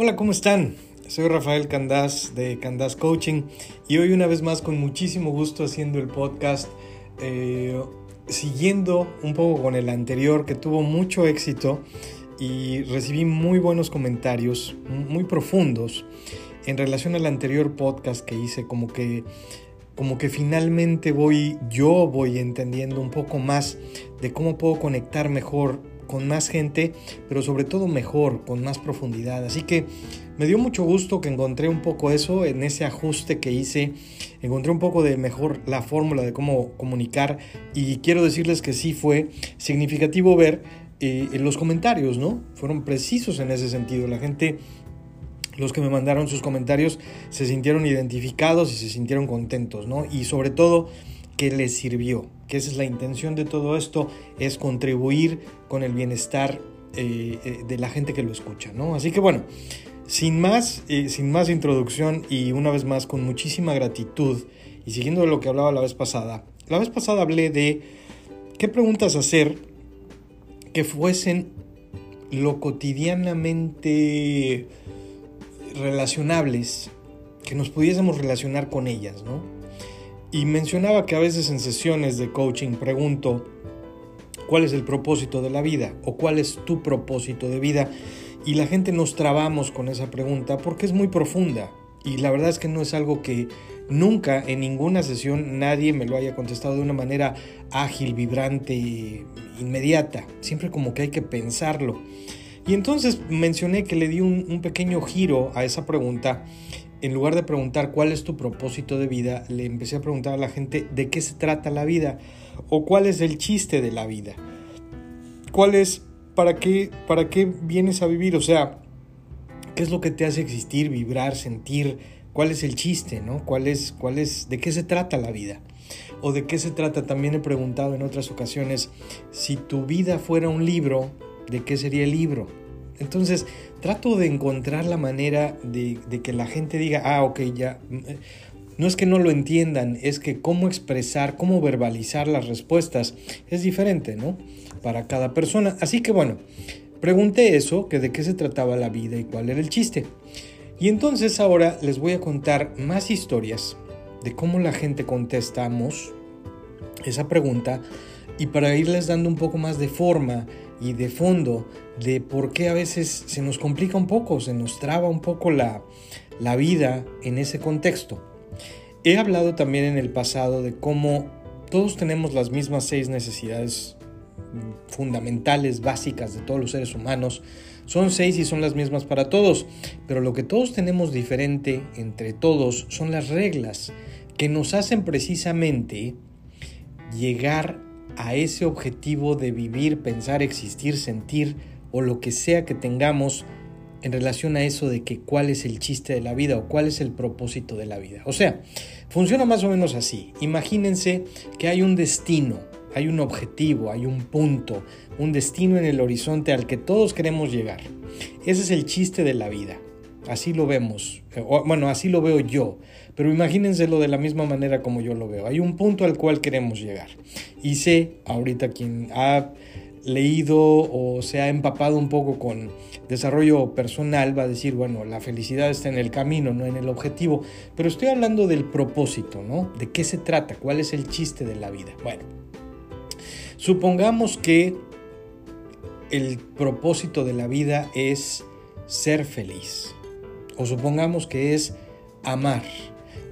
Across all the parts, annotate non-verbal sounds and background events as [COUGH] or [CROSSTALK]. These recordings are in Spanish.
Hola, ¿cómo están? Soy Rafael Candás de Candás Coaching y hoy una vez más con muchísimo gusto haciendo el podcast, eh, siguiendo un poco con el anterior que tuvo mucho éxito y recibí muy buenos comentarios, muy profundos en relación al anterior podcast que hice, como que como que finalmente voy yo voy entendiendo un poco más de cómo puedo conectar mejor con más gente, pero sobre todo mejor, con más profundidad. Así que me dio mucho gusto que encontré un poco eso en ese ajuste que hice. Encontré un poco de mejor la fórmula de cómo comunicar y quiero decirles que sí fue significativo ver eh, en los comentarios, ¿no? Fueron precisos en ese sentido. La gente los que me mandaron sus comentarios se sintieron identificados y se sintieron contentos, ¿no? Y sobre todo que les sirvió, que esa es la intención de todo esto, es contribuir con el bienestar eh, eh, de la gente que lo escucha, ¿no? Así que bueno, sin más, eh, sin más introducción y una vez más con muchísima gratitud y siguiendo lo que hablaba la vez pasada, la vez pasada hablé de qué preguntas hacer que fuesen lo cotidianamente relacionables, que nos pudiésemos relacionar con ellas, ¿no? Y mencionaba que a veces en sesiones de coaching pregunto, ¿cuál es el propósito de la vida? ¿O cuál es tu propósito de vida? Y la gente nos trabamos con esa pregunta porque es muy profunda. Y la verdad es que no es algo que nunca en ninguna sesión nadie me lo haya contestado de una manera ágil, vibrante, inmediata. Siempre como que hay que pensarlo. Y entonces mencioné que le di un, un pequeño giro a esa pregunta en lugar de preguntar cuál es tu propósito de vida, le empecé a preguntar a la gente de qué se trata la vida o cuál es el chiste de la vida. ¿Cuál es para qué para qué vienes a vivir? O sea, ¿qué es lo que te hace existir, vibrar, sentir? ¿Cuál es el chiste, no? ¿Cuál es cuál es de qué se trata la vida? O de qué se trata, también he preguntado en otras ocasiones, si tu vida fuera un libro, ¿de qué sería el libro? Entonces, trato de encontrar la manera de, que la gente diga, ah, ok, ya. No es que no lo entiendan, es que cómo expresar, cómo verbalizar las respuestas es diferente, ¿no? Para cada persona. Así que bueno, pregunté eso, que de qué se trataba la vida y cuál era el chiste. Y entonces ahora les voy a contar más historias de cómo la gente contestamos esa pregunta y para irles dando un poco más de forma y de fondo de por qué a veces se nos complica un poco, se nos traba un poco la, la vida en ese contexto. He hablado también en el pasado de cómo todos tenemos las mismas seis necesidades fundamentales, básicas de todos los seres humanos. Son seis y son las mismas para todos, pero lo que todos tenemos diferente entre todos son las reglas que nos hacen precisamente llegar a ese objetivo de vivir, pensar, existir, sentir o lo que sea que tengamos en relación a eso de que cuál es el chiste de la vida o cuál es el propósito de la vida. O sea, funciona más o menos así. Imagínense que hay un destino, hay un objetivo, hay un punto, un destino en el horizonte al que todos queremos llegar. Ese es el chiste de la vida. Así lo vemos. Bueno, así lo veo yo. Pero imagínenselo de la misma manera como yo lo veo. Hay un punto al cual queremos llegar. Y sé, ahorita quien ha leído o se ha empapado un poco con desarrollo personal va a decir, bueno, la felicidad está en el camino, no en el objetivo. Pero estoy hablando del propósito, ¿no? ¿De qué se trata? ¿Cuál es el chiste de la vida? Bueno, supongamos que el propósito de la vida es ser feliz. O supongamos que es amar.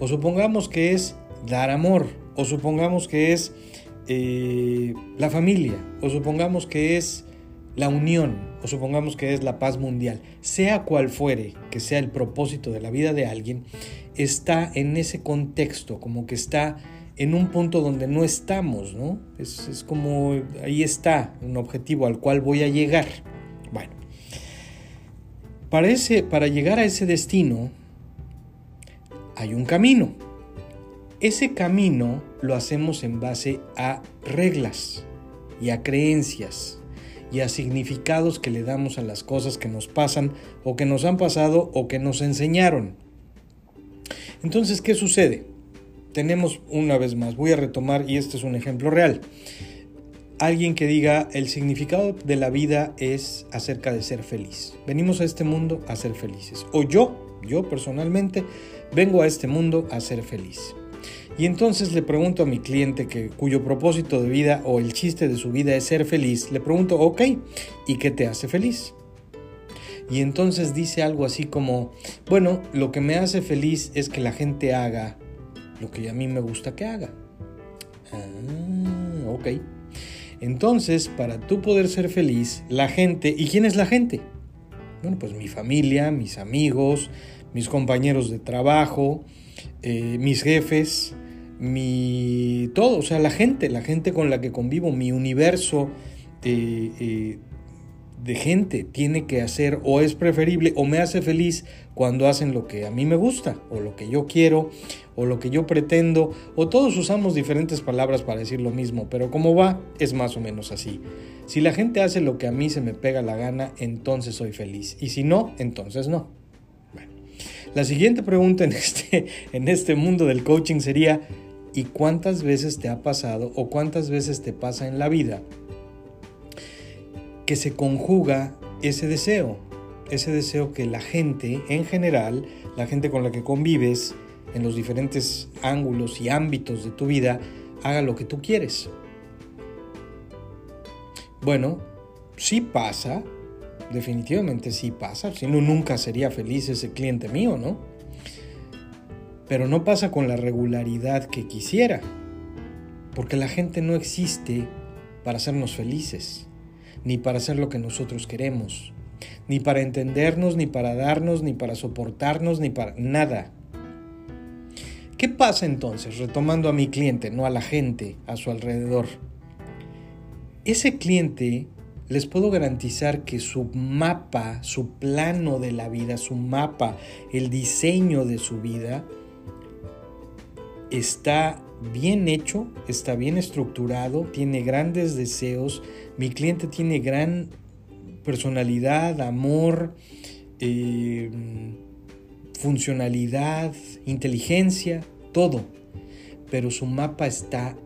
O supongamos que es dar amor, o supongamos que es eh, la familia, o supongamos que es la unión, o supongamos que es la paz mundial, sea cual fuere que sea el propósito de la vida de alguien, está en ese contexto, como que está en un punto donde no estamos, ¿no? Es, es como ahí está un objetivo al cual voy a llegar. Bueno, para, para llegar a ese destino, hay un camino. Ese camino lo hacemos en base a reglas y a creencias y a significados que le damos a las cosas que nos pasan o que nos han pasado o que nos enseñaron. Entonces, ¿qué sucede? Tenemos una vez más, voy a retomar y este es un ejemplo real. Alguien que diga el significado de la vida es acerca de ser feliz. Venimos a este mundo a ser felices. O yo, yo personalmente, vengo a este mundo a ser feliz. Y entonces le pregunto a mi cliente que, cuyo propósito de vida o el chiste de su vida es ser feliz, le pregunto, ok, ¿y qué te hace feliz? Y entonces dice algo así como, bueno, lo que me hace feliz es que la gente haga lo que a mí me gusta que haga. Ah, ok. Entonces, para tú poder ser feliz, la gente, ¿y quién es la gente? Bueno, pues mi familia, mis amigos, mis compañeros de trabajo, eh, mis jefes, mi todo, o sea, la gente, la gente con la que convivo, mi universo eh, eh, de gente tiene que hacer o es preferible o me hace feliz cuando hacen lo que a mí me gusta o lo que yo quiero o lo que yo pretendo o todos usamos diferentes palabras para decir lo mismo, pero como va es más o menos así. Si la gente hace lo que a mí se me pega la gana, entonces soy feliz y si no, entonces no. la siguiente pregunta en [LAUGHS] este, en este mundo del coaching sería ¿y cuántas veces te ha pasado o cuántas veces te pasa en la vida que se conjuga ese deseo, ese deseo que la gente en general, la gente con la que convives en los diferentes ángulos y ámbitos de tu vida, haga lo que tú quieres. Bueno, sí pasa, definitivamente sí pasa, si no nunca sería feliz ese cliente mío, ¿no? Pero no pasa con la regularidad que quisiera, porque la gente no existe para hacernos felices ni para hacer lo que nosotros queremos, ni para entendernos, ni para darnos, ni para soportarnos, ni para nada. ¿Qué pasa entonces, retomando a mi cliente, no a la gente a su alrededor? Ese cliente les puedo garantizar que su mapa, su plano de la vida, su mapa, el diseño de su vida, está bien hecho, está bien estructurado, tiene grandes deseos, mi cliente tiene gran personalidad, amor, eh, funcionalidad, inteligencia, todo. Pero su mapa está,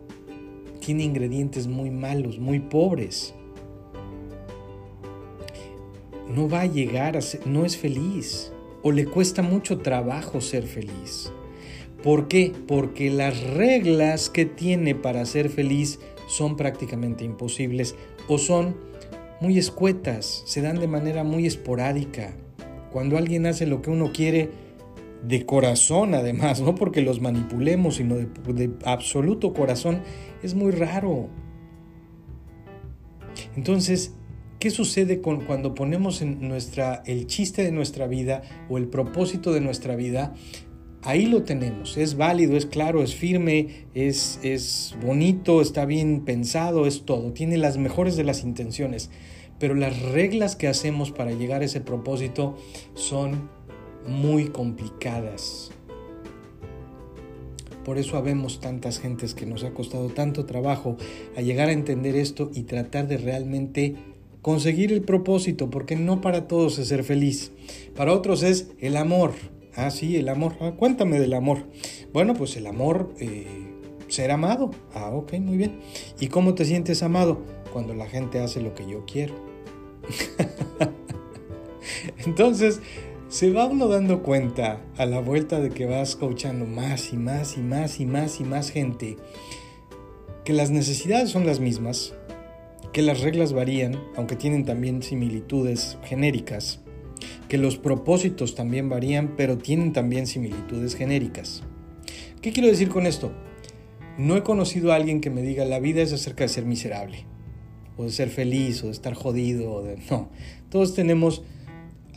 tiene ingredientes muy malos, muy pobres. No va a llegar a ser, no es feliz o le cuesta mucho trabajo ser feliz. ¿Por qué? Porque las reglas que tiene para ser feliz son prácticamente imposibles o son muy escuetas, se dan de manera muy esporádica. Cuando alguien hace lo que uno quiere, de corazón además, no porque los manipulemos, sino de, absoluto corazón, es muy raro. Entonces, ¿qué sucede con, cuando ponemos en nuestra, el chiste de nuestra vida o el propósito de nuestra vida? Ahí lo tenemos. Es válido, es claro, es firme, es, es bonito, está bien pensado, es todo. Tiene las mejores de las intenciones. Pero las reglas que hacemos para llegar a ese propósito son muy complicadas. Por eso habemos tantas gentes que nos ha costado tanto trabajo a llegar a entender esto y tratar de realmente conseguir el propósito, porque no para todos es ser feliz. Para otros es el amor, Ah, sí, el amor. Ah, cuéntame del amor. Bueno, pues el amor, eh, ser amado. Ah, ok, muy bien. ¿Y cómo te sientes amado? Cuando la gente hace lo que yo quiero. [LAUGHS] Entonces, se va uno dando cuenta a la vuelta de que vas escuchando más y más y más y más y más gente que las necesidades son las mismas, que las reglas varían, aunque tienen también similitudes genéricas que los propósitos también varían, pero tienen también similitudes genéricas. ¿Qué quiero decir con esto? No he conocido a alguien que me diga la vida es acerca de ser miserable, o de ser feliz, o de estar jodido, o de... No, todos tenemos,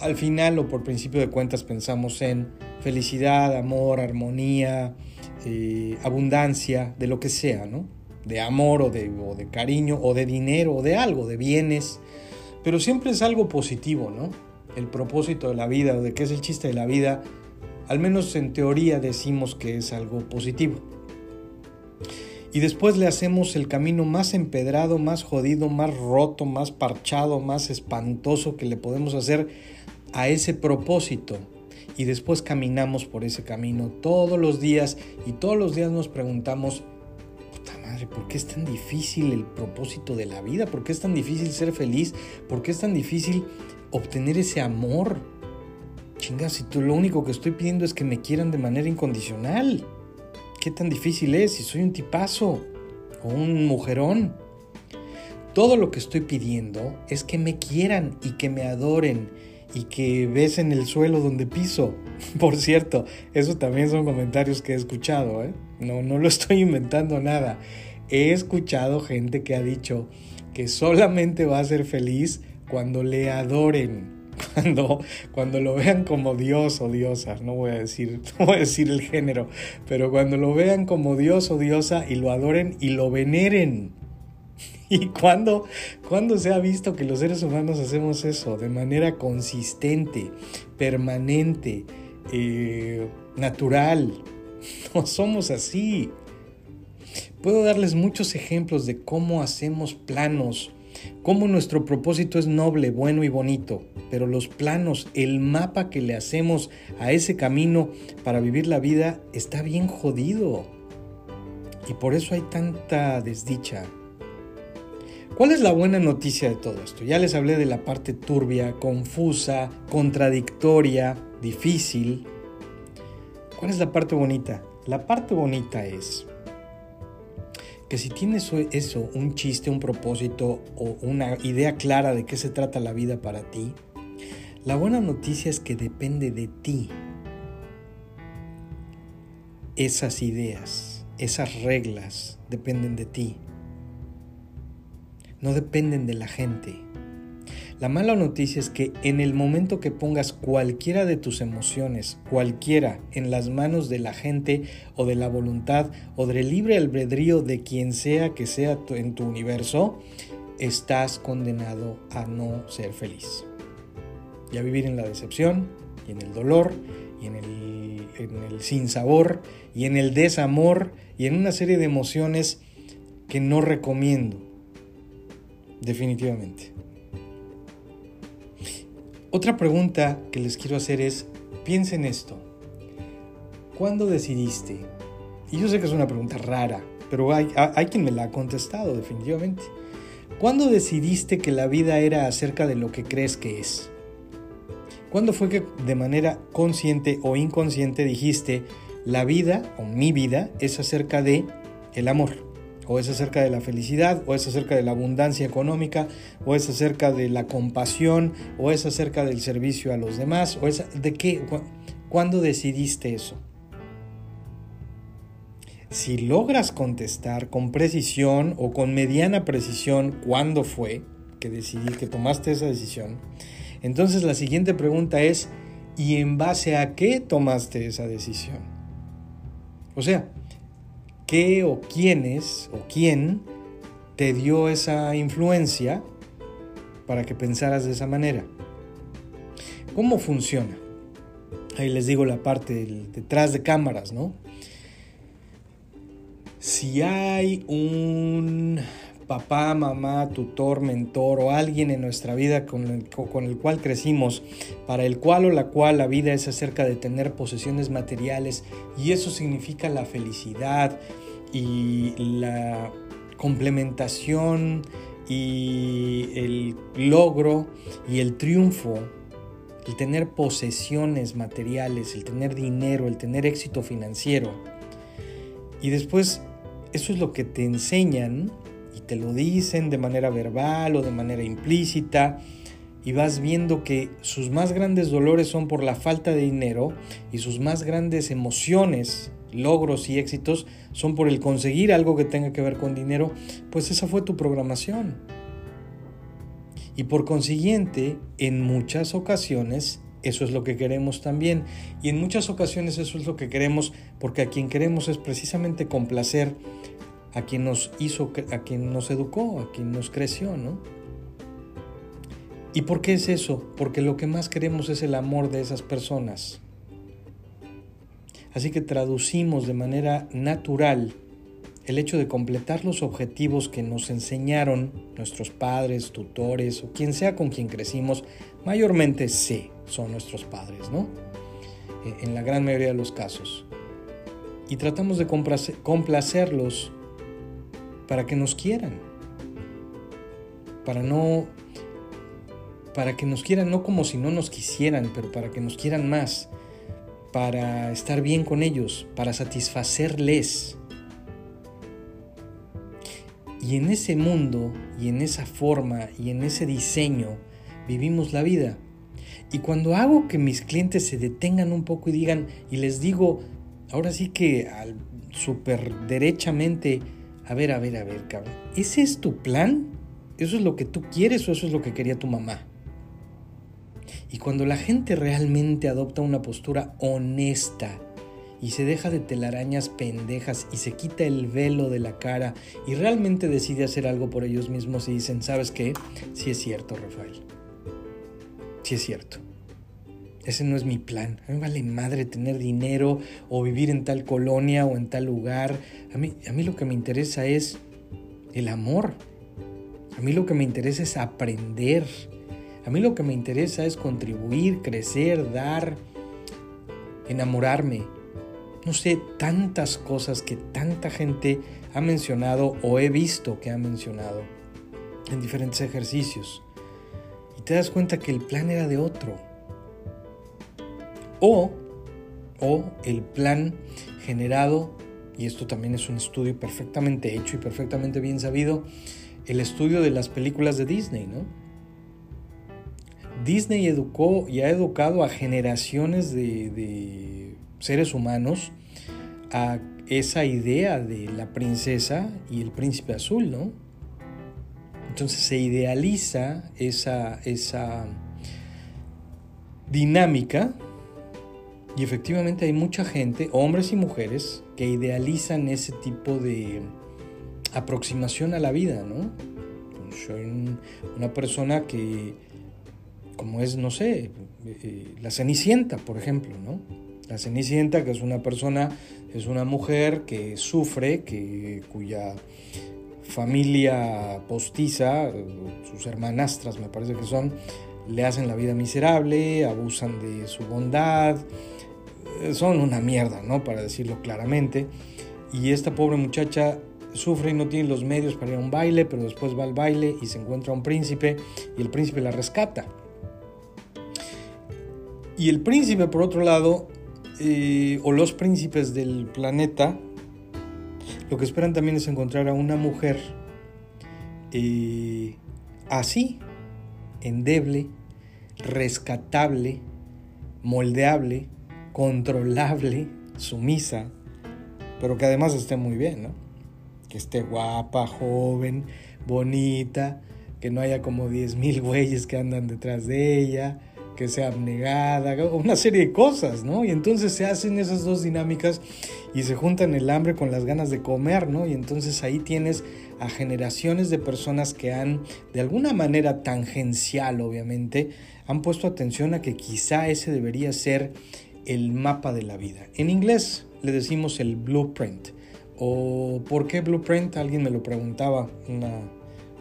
al final o por principio de cuentas pensamos en felicidad, amor, armonía, eh, abundancia, de lo que sea, ¿no? De amor o de, o de cariño, o de dinero, o de algo, de bienes, pero siempre es algo positivo, ¿no? El propósito de la vida o de qué es el chiste de la vida, al menos en teoría decimos que es algo positivo. Y después le hacemos el camino más empedrado, más jodido, más roto, más parchado, más espantoso que le podemos hacer a ese propósito. Y después caminamos por ese camino todos los días y todos los días nos preguntamos, puta madre, ¿por qué es tan difícil el propósito de la vida? ¿Por qué es tan difícil ser feliz? ¿Por qué es tan difícil obtener ese amor? Chinga, si tú lo único que estoy pidiendo es que me quieran de manera incondicional. ¿Qué tan difícil es si soy un tipazo o un mujerón? Todo lo que estoy pidiendo es que me quieran y que me adoren y que besen el suelo donde piso. [LAUGHS] Por cierto, eso también son comentarios que he escuchado, ¿eh? No, no lo [LAUGHS] estoy inventando nada. He escuchado gente que ha dicho que solamente va a ser feliz cuando le adoren, [LAUGHS] cuando, cuando lo vean como Dios o diosa, no voy a decir, [LAUGHS] no voy a decir el género, pero cuando lo vean como Dios o diosa y lo adoren y lo veneren. [LAUGHS] ¿Y cuándo, se ha visto que los seres humanos hacemos eso de manera consistente, permanente, eh, natural? No somos así. Puedo darles muchos ejemplos de cómo hacemos planos, cómo nuestro propósito es noble, bueno y bonito, pero los planos, el mapa que le hacemos a ese camino para vivir la vida está bien jodido. Y por eso hay tanta desdicha, ¿Cuál es la buena noticia de todo esto? Ya les hablé de la parte turbia, confusa, contradictoria, difícil. ¿Cuál es la parte bonita? La parte bonita es si tienes eso, un chiste, un propósito o una idea clara de qué se trata la vida para ti, la buena noticia es que depende de ti. Esas ideas, esas reglas dependen de ti no dependen de la gente. La mala noticia es que en el momento que pongas cualquiera de tus emociones, cualquiera, en las manos de la gente o de la voluntad o del libre albedrío de quien sea que sea en tu universo, estás condenado a no ser feliz. Y a vivir en la decepción y en el dolor y en el, en el sinsabor y en el desamor y en una serie de emociones que no recomiendo definitivamente. Otra pregunta que les quiero hacer es, piensen esto. ¿Cuándo decidiste? Y yo sé que es una pregunta rara, pero hay, hay quien me la ha contestado definitivamente. ¿Cuándo decidiste que la vida era acerca de lo que crees que es? ¿Cuándo fue que de manera consciente o inconsciente dijiste, la vida o mi vida es acerca de el amor? O es acerca de la felicidad, o es acerca de la abundancia económica, o es acerca de la compasión, o es acerca del servicio a los demás, o es de qué, ¿cuándo decidiste eso? Si logras contestar con precisión o con mediana precisión cuándo fue que decidí que tomaste esa decisión, entonces la siguiente pregunta es ¿y en base a qué tomaste esa decisión? O sea, qué o quiénes o quién te dio esa influencia para que pensaras de esa manera. ¿Cómo funciona? Ahí les digo la parte detrás de cámaras, ¿no? Si hay un papá, mamá, tutor, mentor o alguien en nuestra vida con el, con el, cual crecimos, para el cual o la cual la vida es acerca de tener posesiones materiales y eso significa la felicidad y la complementación y el logro y el triunfo, el tener posesiones materiales, el tener dinero, el tener éxito financiero. Y después eso es lo que te enseñan y te lo dicen de manera verbal o de manera implícita y vas viendo que sus más grandes dolores son por la falta de dinero y sus más grandes emociones, logros y éxitos son por el conseguir algo que tenga que ver con dinero, pues esa fue tu programación. Y por consiguiente, en muchas ocasiones eso es lo que queremos también. Y en muchas ocasiones eso es lo que queremos porque a quien queremos es precisamente complacer a quien nos hizo, a quien nos educó, a quien nos creció, ¿no? ¿Y por qué es eso? Porque lo que más queremos es el amor de esas personas. Así que traducimos de manera natural el hecho de completar los objetivos que nos enseñaron nuestros padres, tutores o quien sea con quien crecimos, mayormente sí son nuestros padres, ¿no? E, en la gran mayoría de los casos. Y tratamos de complacerlos para que nos quieran, para no para que nos quieran no como si no nos quisieran, pero para que nos quieran más, para estar bien con ellos, para satisfacerles. Y en ese mundo y en esa forma y en ese diseño vivimos la vida. Y cuando hago que mis clientes se detengan un poco y digan, y les digo, ahora sí que al, super derechamente, a ver, a ver, a ver, cabrón, ¿ese es tu plan? ¿Eso es lo que tú quieres o eso es lo que quería tu mamá? Y cuando la gente realmente adopta una postura honesta y se deja de telarañas pendejas y se quita el velo de la cara y realmente decide hacer algo por ellos mismos y dicen, ¿sabes qué? Sí es cierto, Rafael. Sí es cierto. Ese no es mi plan. A mí vale madre tener dinero o vivir en tal colonia o en tal lugar. A mí, a mí lo que me interesa es el amor. A mí lo que me interesa es aprender a mí lo que me interesa es contribuir, crecer, dar, enamorarme. No sé, tantas cosas que tanta gente ha mencionado o he visto que ha mencionado en diferentes ejercicios. Y te das cuenta que el plan era de otro. O, o el plan generado, y esto también es un estudio perfectamente hecho y perfectamente bien sabido, el estudio de las películas de Disney, ¿no? Disney educó y ha educado a generaciones de, seres humanos a esa idea de la princesa y el príncipe azul, ¿no? Entonces se idealiza esa, esa dinámica y efectivamente hay mucha gente, hombres y mujeres, que idealizan ese tipo de aproximación a la vida, ¿no? Soy una persona que como es, no sé, eh, la Cenicienta, por ejemplo, ¿no? La Cenicienta, que es una persona, es una mujer que sufre, que, cuya familia postiza, sus hermanastras me parece que son, le hacen la vida miserable, abusan de su bondad, eh, son una mierda, ¿no? Para decirlo claramente. Y esta pobre muchacha sufre y no tiene los medios para ir a un baile, pero después va al baile y se encuentra un príncipe y el príncipe la rescata. Y el príncipe, por otro lado, eh, o los príncipes del planeta, lo que esperan también es encontrar a una mujer eh, así, endeble, rescatable, moldeable, controlable, sumisa, pero que además esté muy bien, ¿no? Que esté guapa, joven, bonita, que no haya como 10.000 güeyes que andan detrás de ella, que sea abnegada, una serie de cosas, ¿no? Y entonces se hacen esas dos dinámicas y se juntan el hambre con las ganas de comer, ¿no? Y entonces ahí tienes a generaciones de personas que han, de alguna manera tangencial, obviamente, han puesto atención a que quizá ese debería ser el mapa de la vida. En inglés le decimos el blueprint. ¿O por qué blueprint? Alguien me lo preguntaba, una,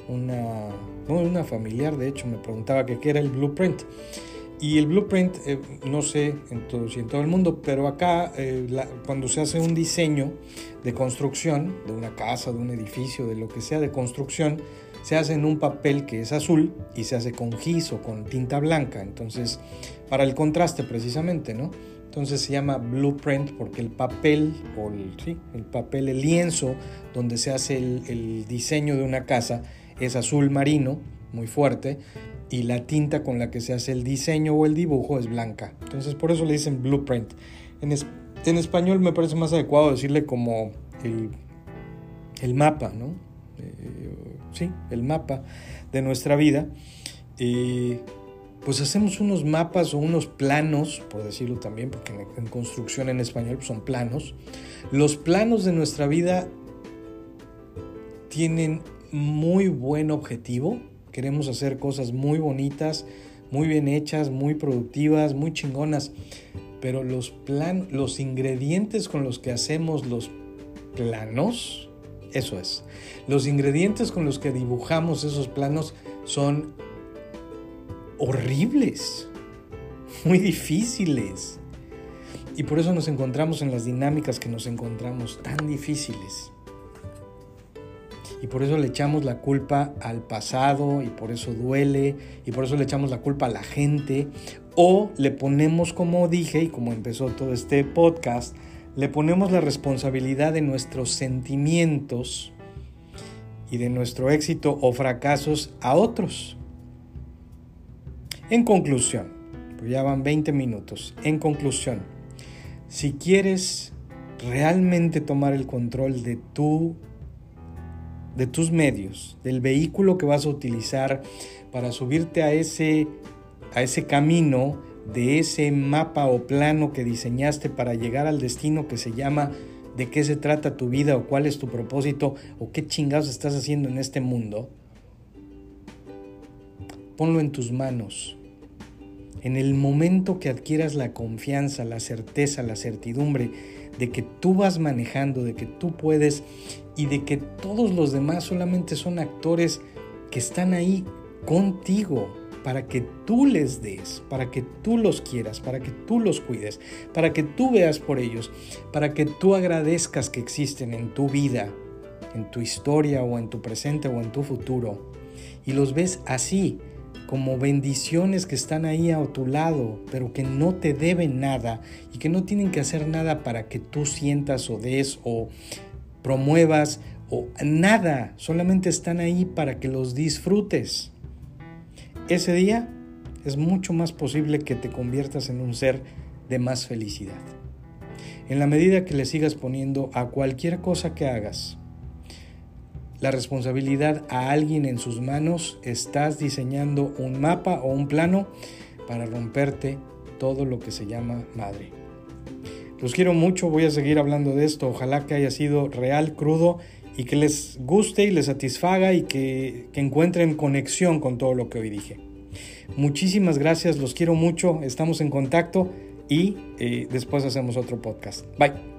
una, una familiar de hecho me preguntaba qué era el blueprint. Y el blueprint, eh, no sé en todo, si en todo el mundo, pero acá eh, cuando se hace un diseño de construcción, de una casa, de un edificio, de lo que sea de construcción, se hace en un papel que es azul y se hace con gis o con tinta blanca. Entonces, para el contraste precisamente, ¿no? Entonces se llama blueprint porque el papel, o el, sí, el papel, el lienzo donde se hace el, el diseño de una casa es azul marino, muy fuerte, y la tinta con la que se hace el diseño o el dibujo es blanca. Entonces por eso le dicen blueprint. En, en español me parece más adecuado decirle como el, el mapa, ¿no? Eh, sí, el mapa de nuestra vida. y pues hacemos unos mapas o unos planos, por decirlo también, porque en, construcción en español son planos. Los planos de nuestra vida tienen muy buen objetivo, Queremos hacer cosas muy bonitas, muy bien hechas, muy productivas, muy chingonas. Pero los, plan, los ingredientes con los que hacemos los planos, eso es. Los ingredientes con los que dibujamos esos planos son horribles, muy difíciles. Y por eso nos encontramos en las dinámicas que nos encontramos tan difíciles. y por eso le echamos la culpa al pasado y por eso duele y por eso le echamos la culpa a la gente o le ponemos como dije y como empezó todo este podcast, le ponemos la responsabilidad de nuestros sentimientos y de nuestro éxito o fracasos a otros. En conclusión, pues ya van 20 minutos, en conclusión, si quieres realmente tomar el control de tu de tus medios, del vehículo que vas a utilizar para subirte a ese, a ese camino, de ese mapa o plano que diseñaste para llegar al destino que se llama de qué se trata tu vida o cuál es tu propósito o qué chingados estás haciendo en este mundo, ponlo en tus manos. En el momento que adquieras la confianza, la certeza, la certidumbre de que tú vas manejando, de que tú puedes y de que todos los demás solamente son actores que están ahí contigo para que tú les des, para que tú los quieras, para que tú los cuides, para que tú veas por ellos, para que tú agradezcas que existen en tu vida, en tu historia o en tu presente o en tu futuro. Y los ves así, como bendiciones que están ahí a tu lado, pero que no te deben nada y que no tienen que hacer nada para que tú sientas o des o promuevas o nada, solamente están ahí para que los disfrutes. Ese día es mucho más posible que te conviertas en un ser de más felicidad. En la medida que le sigas poniendo a cualquier cosa que hagas la responsabilidad a alguien en sus manos, estás diseñando un mapa o un plano para romperte todo lo que se llama madre. Los quiero mucho, voy a seguir hablando de esto. Ojalá que haya sido real, crudo y que les guste y les satisfaga y que, encuentren conexión con todo lo que hoy dije. Muchísimas gracias, los quiero mucho, estamos en contacto y eh, después hacemos otro podcast. Bye.